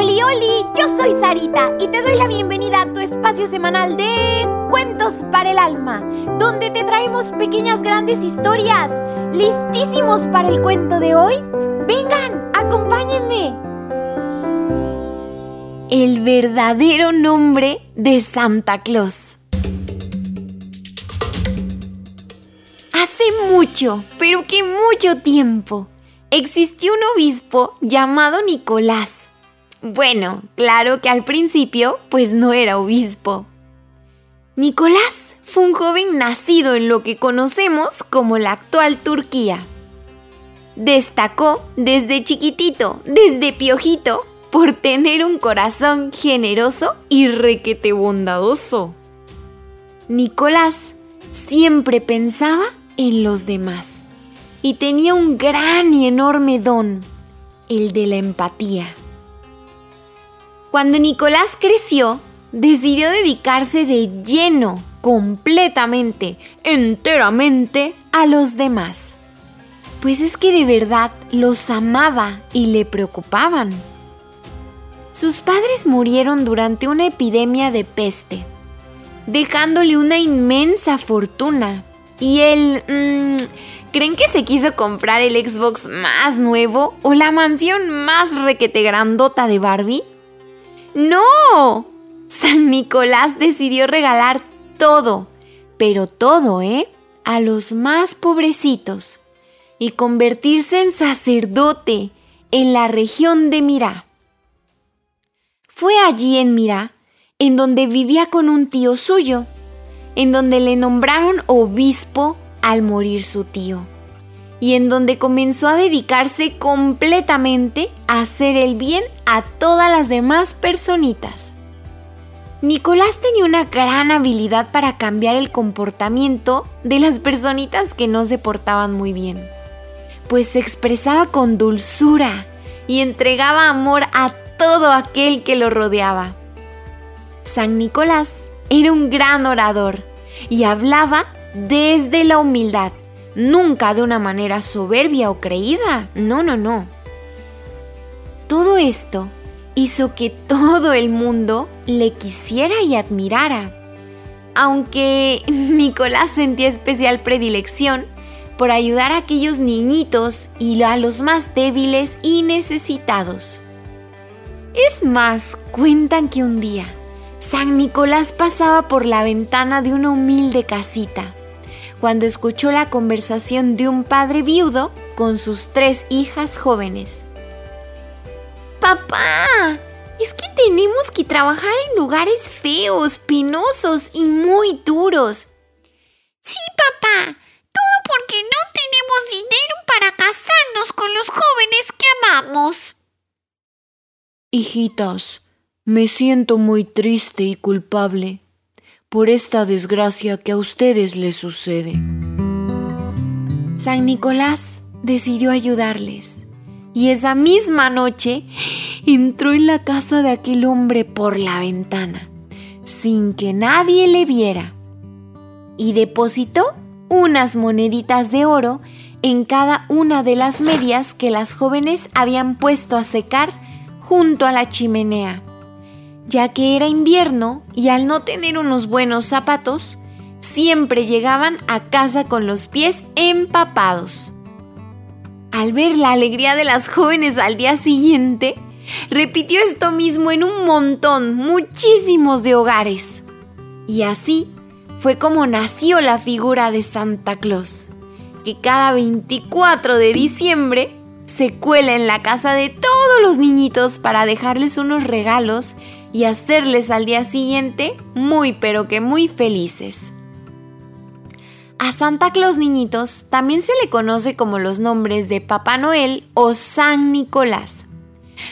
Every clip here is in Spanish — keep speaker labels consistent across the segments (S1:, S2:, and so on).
S1: Oli, oli, yo soy Sarita y te doy la bienvenida a tu espacio semanal de Cuentos para el Alma, donde te traemos pequeñas grandes historias. ¿Listísimos para el cuento de hoy? Vengan, acompáñenme. El verdadero nombre de Santa Claus. Hace mucho, pero que mucho tiempo, existió un obispo llamado Nicolás bueno, claro que al principio pues no era obispo. Nicolás fue un joven nacido en lo que conocemos como la actual Turquía. Destacó desde chiquitito, desde piojito, por tener un corazón generoso y requete bondadoso. Nicolás siempre pensaba en los demás y tenía un gran y enorme don, el de la empatía. Cuando Nicolás creció, decidió dedicarse de lleno, completamente, enteramente a los demás. Pues es que de verdad los amaba y le preocupaban. Sus padres murieron durante una epidemia de peste, dejándole una inmensa fortuna. Y él... Mmm, ¿Creen que se quiso comprar el Xbox más nuevo o la mansión más requete grandota de Barbie? ¡No! San Nicolás decidió regalar todo, pero todo, ¿eh? A los más pobrecitos y convertirse en sacerdote en la región de Mirá. Fue allí en Mirá en donde vivía con un tío suyo, en donde le nombraron obispo al morir su tío y en donde comenzó a dedicarse completamente a hacer el bien a todas las demás personitas. Nicolás tenía una gran habilidad para cambiar el comportamiento de las personitas que no se portaban muy bien, pues se expresaba con dulzura y entregaba amor a todo aquel que lo rodeaba. San Nicolás era un gran orador y hablaba desde la humildad nunca de una manera soberbia o creída. No, no, no. Todo esto hizo que todo el mundo le quisiera y admirara. Aunque Nicolás sentía especial predilección por ayudar a aquellos niñitos y a los más débiles y necesitados. Es más, cuentan que un día San Nicolás pasaba por la ventana de una humilde casita cuando escuchó la conversación de un padre viudo con sus tres hijas jóvenes. Papá, es que tenemos que trabajar en lugares feos, penosos y muy duros.
S2: Sí, papá, todo porque no tenemos dinero para casarnos con los jóvenes que amamos.
S3: Hijitas, me siento muy triste y culpable por esta desgracia que a ustedes les sucede.
S1: San Nicolás decidió ayudarles y esa misma noche entró en la casa de aquel hombre por la ventana, sin que nadie le viera, y depositó unas moneditas de oro en cada una de las medias que las jóvenes habían puesto a secar junto a la chimenea ya que era invierno y al no tener unos buenos zapatos, siempre llegaban a casa con los pies empapados. Al ver la alegría de las jóvenes al día siguiente, repitió esto mismo en un montón, muchísimos de hogares. Y así fue como nació la figura de Santa Claus, que cada 24 de diciembre se cuela en la casa de todos los niñitos para dejarles unos regalos y hacerles al día siguiente muy pero que muy felices. A Santa Claus niñitos también se le conoce como los nombres de Papá Noel o San Nicolás.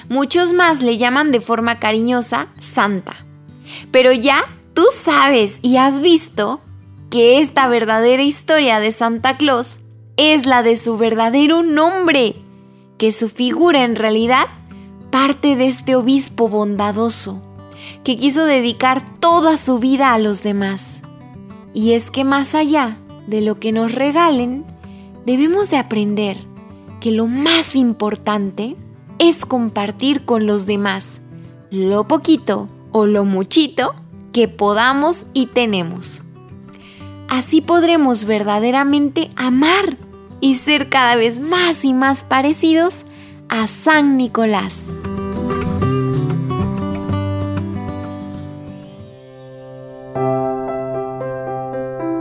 S1: Muchos más le llaman de forma cariñosa Santa. Pero ya tú sabes y has visto que esta verdadera historia de Santa Claus es la de su verdadero nombre, que su figura en realidad parte de este obispo bondadoso que quiso dedicar toda su vida a los demás. Y es que más allá de lo que nos regalen, debemos de aprender que lo más importante es compartir con los demás, lo poquito o lo muchito que podamos y tenemos. Así podremos verdaderamente amar y ser cada vez más y más parecidos a San Nicolás.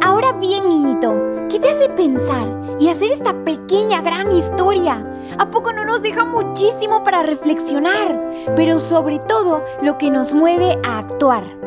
S4: Ahora bien, niñito, ¿qué te hace pensar y hacer esta pequeña gran historia? ¿A poco no nos deja muchísimo para reflexionar? Pero sobre todo lo que nos mueve a actuar.